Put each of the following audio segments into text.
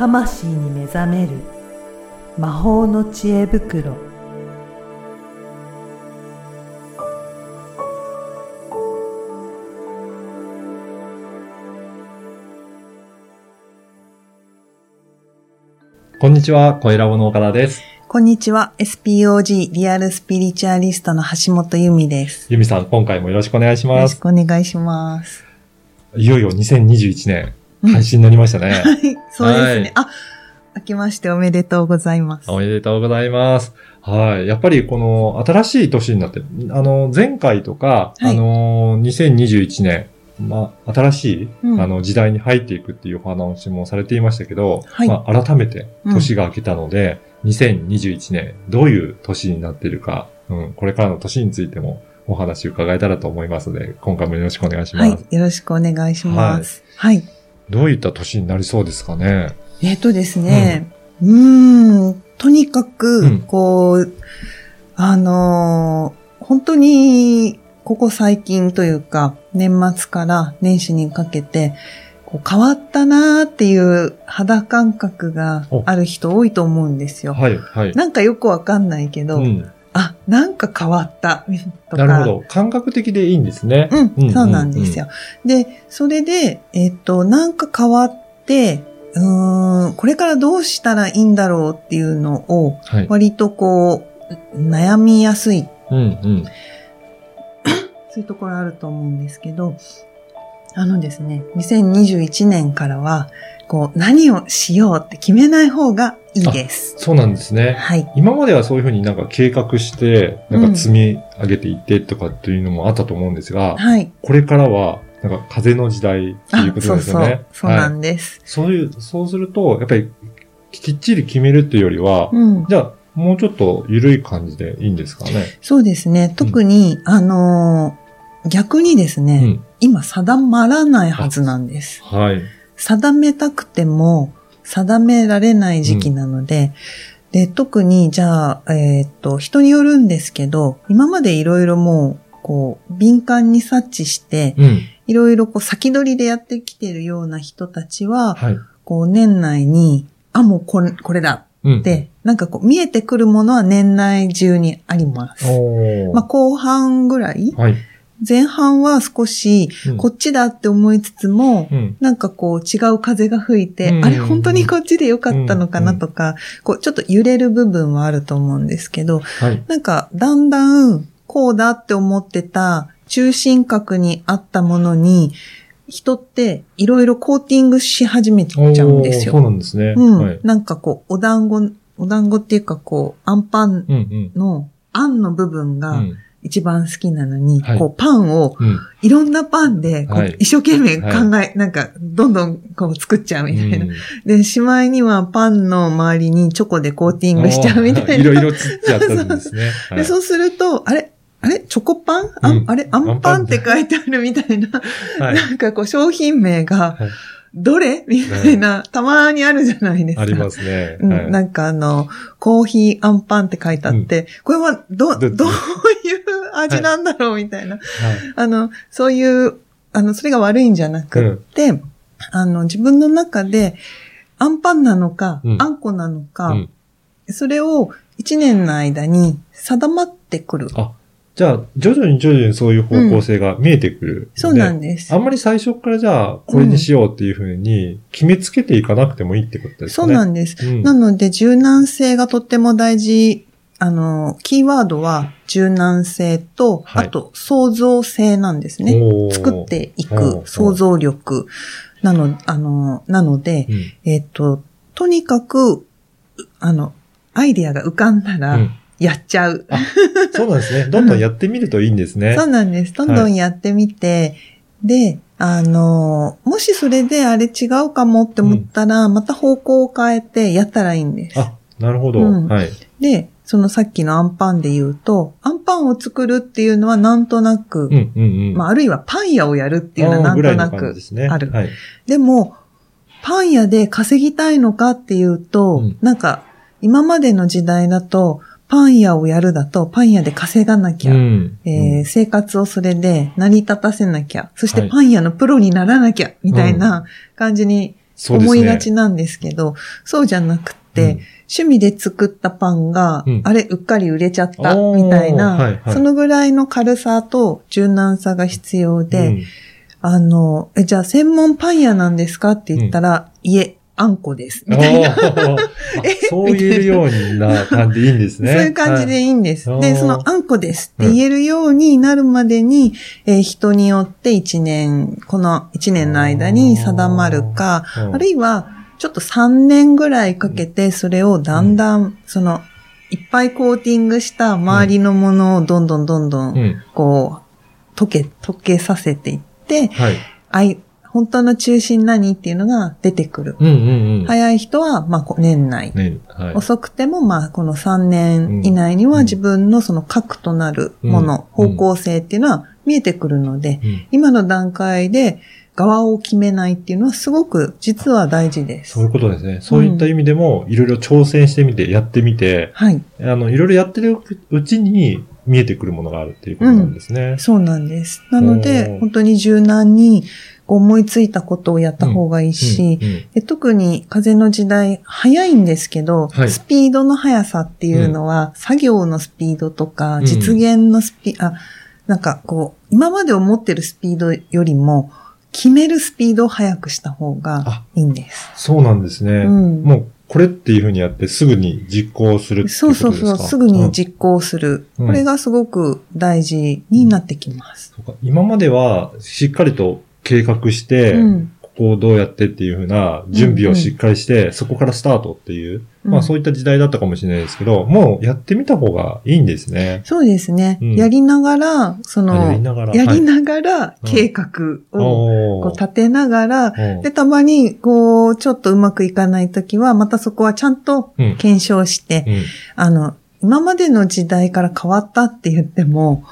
魂に目覚める魔法の知恵袋こんにちは、声ラボの岡田です。こんにちは。SPOG リアルスピリチュアリストの橋本由美です。ゆみさん、今回もよろしくお願いしよろします。くお願いします。いよいよ2021年、うん配信になりましたね。はい、そうですはいね。あ、明けましておめでとうございます。おめでとうございます。はい。やっぱりこの新しい年になって、あの、前回とか、はいあの、2021年、まあ、新しい、うんあの、時代に入っていくっていうお話もされていましたけど、はいまあ、改めて年が明けたので、2021年、どういう年になっているか、うん、これからの年についてもお話伺えたらと思いますので、今回もよろしくお願いします。はい、よろしくお願いします。はい。どういった年になりそうですかね？えっ、とですね、うーん、とにかく、うんこう、あのー本当に、ここ最近というか、年末から年始にかけて、こう変わったなーっていう肌感覚がある人多いと思うんですよ。はい、はい。なんかよくわかんないけど、うん、あ、なんか変わった、とか。なるほど。感覚的でいいんですね。うん、そうなんですよ。で、それで、えっ、と、なんか変わって、うーん、これからどうしたらいいんだろうっていうのを、はい。割とこう、悩みやすい、うん、うん。そういうところあると思うんですけど、あのですね、2021年からは、こう、何をしようって決めない方がいいです。そうなんですね。はい。今まではそういうふうになんか計画して、なんか積み上げていってとかっていうのもあったと思うんですが、はい。これからは、なんか風の時代っていうことそうそうですよね。。そうなはいんです。そういう、そうすると、やっぱりきっちり決めるっていうよりは、うん。じゃあ、もうちょっと緩い感じでいいんですかね。そうですね。特に、あのー逆にですね、うん。今定まらないはずなんです。はい。定めたくても定められない時期なので、で、特にじゃあ、えーっと、人によるんですけど、今までいろいろもう、こう、敏感に察知して、うん。いろいろこう先取りでやってきてるような人たちは、はい。こう年内に、あ、もうこれ、これだうん。って、なんかこう見えてくるものは年内中にあります。まあ後半ぐらいはい。前半は少し、うんこっちだって思いつつも、うん。なんかこう違う風が吹いて、うんあれ本当にこっちでよかったのかなとか、こうちょっと揺れる部分はあると思うんですけど、はい。なんかだんだんこうだって思ってた中心角にあったものに、人っていろいろコーティングし始めちゃうんですよ。そうなんですね。うん、はい。なんかこう、お団子、お団子っていうかこう、アンパン。の、あんの部分がうん。一番好きなのに、はい。こう、パンをうん。いろんなパンで、一生懸命考え、なんか、どんどんこう作っちゃうみたいな。うん。で、しまいにはパンの周りにチョコでコーティングしちゃうみたいな。いろいろつっちゃったんですね。はで、い。そうすると、あれ？あれ？チョコパン？あ,、うん。あれ？アンパンって。書いてあるみたいな。はい。なんかこう商品名がはい、どれ？みたいな、たまにあるじゃないですか。ありますね。うん。はい。なんかあの、コーヒーアンパンって書いてあって、これはど、どどういう味なんだろうみたいな。はい。あの、そういう、あの、それが悪いんじゃなくって、あの、自分の中で、アンパンなのか、うん。あんこなのか、うん。それを一年の間に定まってくる。あ、じゃあ、徐々に徐々にそういう方向性が見えてくる。そうなんですあ。んまり最初からじゃあ、これにしようっていうふうに決めつけていかなくてもいいってことですかね。そうなんです。うんなので、柔軟性がとっても大事。あの、キーワードは柔軟性と、はいあと創造性なんですね。作っていく想像力なの、あの、なので、うんえっ、と、とにかく、うあの、アイデアが浮かんだらうん、やっちゃう。そうなんですね。どんどんやってみるといいんですね。そうなんです。どんどんやってみて、で、あの、もしそれであれ違うかもって思ったら、また方向を変えてやったらいいんです。あ、なるほど。うんはい。で、そのさっきのアンパンで言うと、アンパンを作るっていうのはなんとなく、うんうんうん。まあ、あるいはパン屋をやるっていうのはなんとなあーぐらいの感じくですねある。はい。でも、パン屋で稼ぎたいのかっていうと、うんなんか、今までの時代だと、パン屋をやるだと、パン屋で稼がなきゃ、うん。えー生活をそれで成り立たせなきゃ、そしてはい。パン屋のプロにならなきゃ、みたいな感じに思いがちなんですけど、そうじゃなくて、趣味で作ったパンが、うん。あれ、うっかり売れちゃった、みたいな、はいはい。そのぐらいの軽さと柔軟さが必要で、うん。あの、え、じゃあ専門パン屋なんですかって言ったら、いえ、あんこです。みたいな。そう言えるような感じでいいんですね。そういう感じでいいんです。で、はいそのあんこですって言えるようになるまでに、えー人によって一年、この一年の間に定まるか、あるいはちょっと3年ぐらいかけてそれをだんだん、その、いっぱいコーティングした周りのものをどんどんどんどん、うん。こう、溶け、溶けさせていって、はい。本当の中心何っていうのが出てくる。うんうんうん。早い人は、まあ、年内。ね、はい。遅くても、まあ、この3年以内にはうん自分のその核となるもの、うん方向性っていうのは見えてくるので、うん今の段階で側を決めないっていうのはすごく実は大事です。そういうことですね。そういった意味でも、いろいろ挑戦してみて、やってみて、はい。あの、いろいろやってるうちに見えてくるものがあるっていうことなんですね。そうなんです。なので、本当に柔軟に思いついたことをやった方がいいし、うんうんで特に風の時代、早いんですけど、はい。スピードの速さっていうのは、作業のスピードとか、うん。実現のスピ、あ、なんかこう、今まで思ってるスピードよりも、決めるスピードを速くした方があいいんです。そうなんですね。うん。もう、これっていうふうにやって、すぐに実行するってことですか？そうそう、すぐに実行する。うん。これがすごく大事になってきます。そうか。今までは、しっかりと計画して、うん。ここをどうやってっていうふうな準備をしっかりして、そこからスタートっていう、うんまあそういった時代だったかもしれないですけど、もうやってみた方がいいんですね。そうですね。うんやりながら、その、やりながら。やりはいながら計画を立てながら、で、たまに、こう、ちょっとうまくいかないときは、またそこはちゃんとうん検証して、うんあの、今までの時代から変わったって言っても、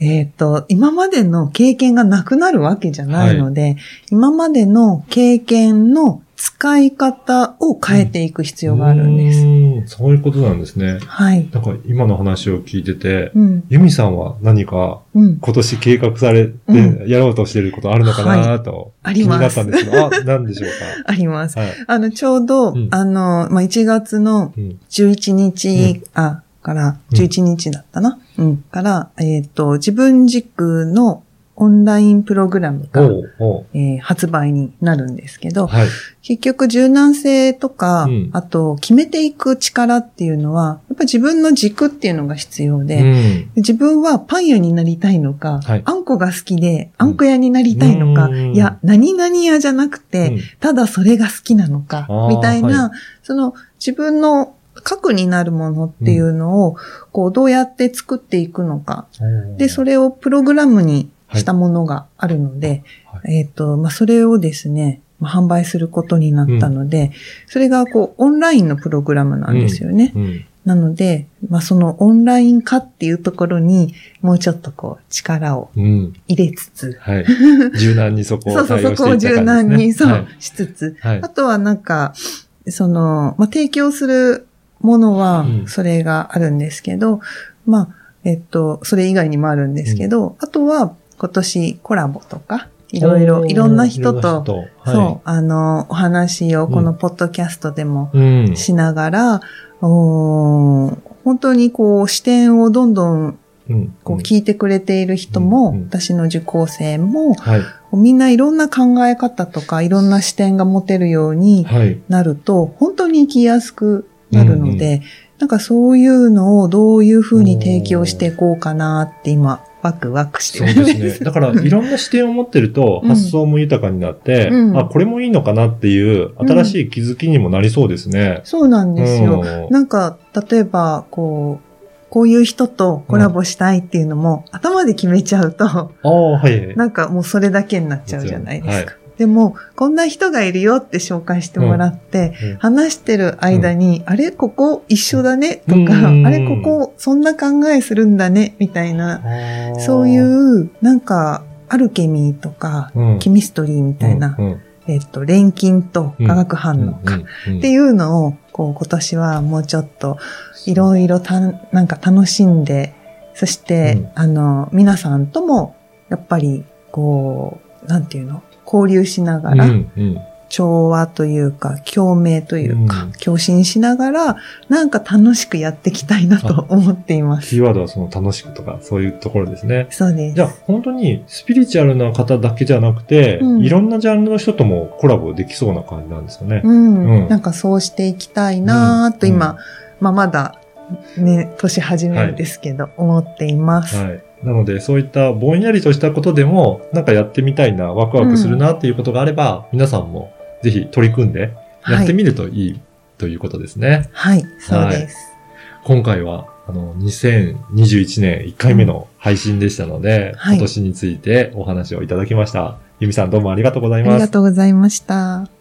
えっ、と、今までの経験がなくなるわけじゃないので、今までの経験の使い方を変えていく必要があるんです。うーんそういうことなんですね。はい。なんか今の話を聞いてて、うん。ユミさんは何かうん。今年計画されてうやろうとしていることあるのかなと、あります気になったんですけど、あ、何でしょう あります。かはい。あの、ちょうど、うんあの、まあ、1月のうん11日、あ、から、うん11日だったな。うん。から、えっ、と、自分軸のオンラインプログラムが、えー発売になるんですけど、はい。結局柔軟性とか、うんあと決めていく力っていうのは、やっぱ自分の軸っていうのが必要で、うん。自分はパン屋になりたいのか、はいあんこが好きであんこ屋になりたいのか、うんいや、何々屋じゃなくて、うんただそれが好きなのかみたいな、はその自分の核になるものっていうのを、こう、どうやって作っていくのか。で、それ、れをプログラムにしたものがあるので、はえっ、と、まあ、それをですね、まあ販売することになったので、それがこう、オンラインのプログラムなんですよね。うん。なので、まあ、そのオンライン化っていうところに、もうちょっとこう、力をうん。入れつつ、はい。柔軟にそこ そうそう、を対応していそこを柔軟に。そう、しつつ、はい。あとはなんか、その、まあ、提供するものはうん、それがあるんですけど、まあ、えっと、それ以外にもあるんですけど、あとは、今年コラボとか、いろいろ、いろんな人と、人はいそう、あの、お話をこのポッドキャストでもうん。しながら、おー本当にこう視点をどんどんうん。こう聞いてくれている人も、うんうん私の受講生も、はい。みんないろんな考え方とかいろんな視点が持てるようにはい。なると、本当に生きやすくなるので、うんなんかそういうのをどういうふうに提供していこうかなって今、ワクワクしてそうるんですね。だから、いろんな視点を持ってると、うん発想も豊かになって、うんあ、これもいいのかなっていう、新しい気づきにもなりそうですね。そうなんですよ。うんなんか、例えば、こう、こういう人とコラボしたいっていうのも、頭で決めちゃうと、ああ、はい。なんかもうそれだけになっちゃうじゃないですか。はでも、こんな人がいるよって紹介してもらって、うん。話してる間に、あれここ一緒だねとか、うん。あれここそんな考えするんだねみたいな、そういう、なんか、アルケミーとか、うん。ケミストリーみたいな、うんうん。えっと、錬金と化学反応か、うんうんっていうのを、こう、今年はもうちょっと、いろいろた、なんか楽しんで、そして、うん。あの、皆さんとも、やっぱり、こう、なんていうの、交流しながら、うんうん調和というか、共鳴というか、うん共振しながら、なんか楽しくやっていきたいなと思っています。キーワードはその楽しくとか、そういうところですね。そうです。じゃあ、本当にスピリチュアルな方だけじゃなくて、うんいろんなジャンルの人ともコラボできそうな感じなんですよね。うん、うんなんかそうしていきたいなと今、うんまあまだね、年始めですけど、思っています。はい。なので、そういったぼんやりとしたことでも、なんかやってみたいな、ワクワクするなっていうことがあれば、皆さんもぜひ取り組んでやってみるといいということですね。はい、そうです。今回は、あの、2021年1回目の配信でしたので、はい今年についてお話をいただきました。ゆみさんどうもありがとうございあります。がとうございました。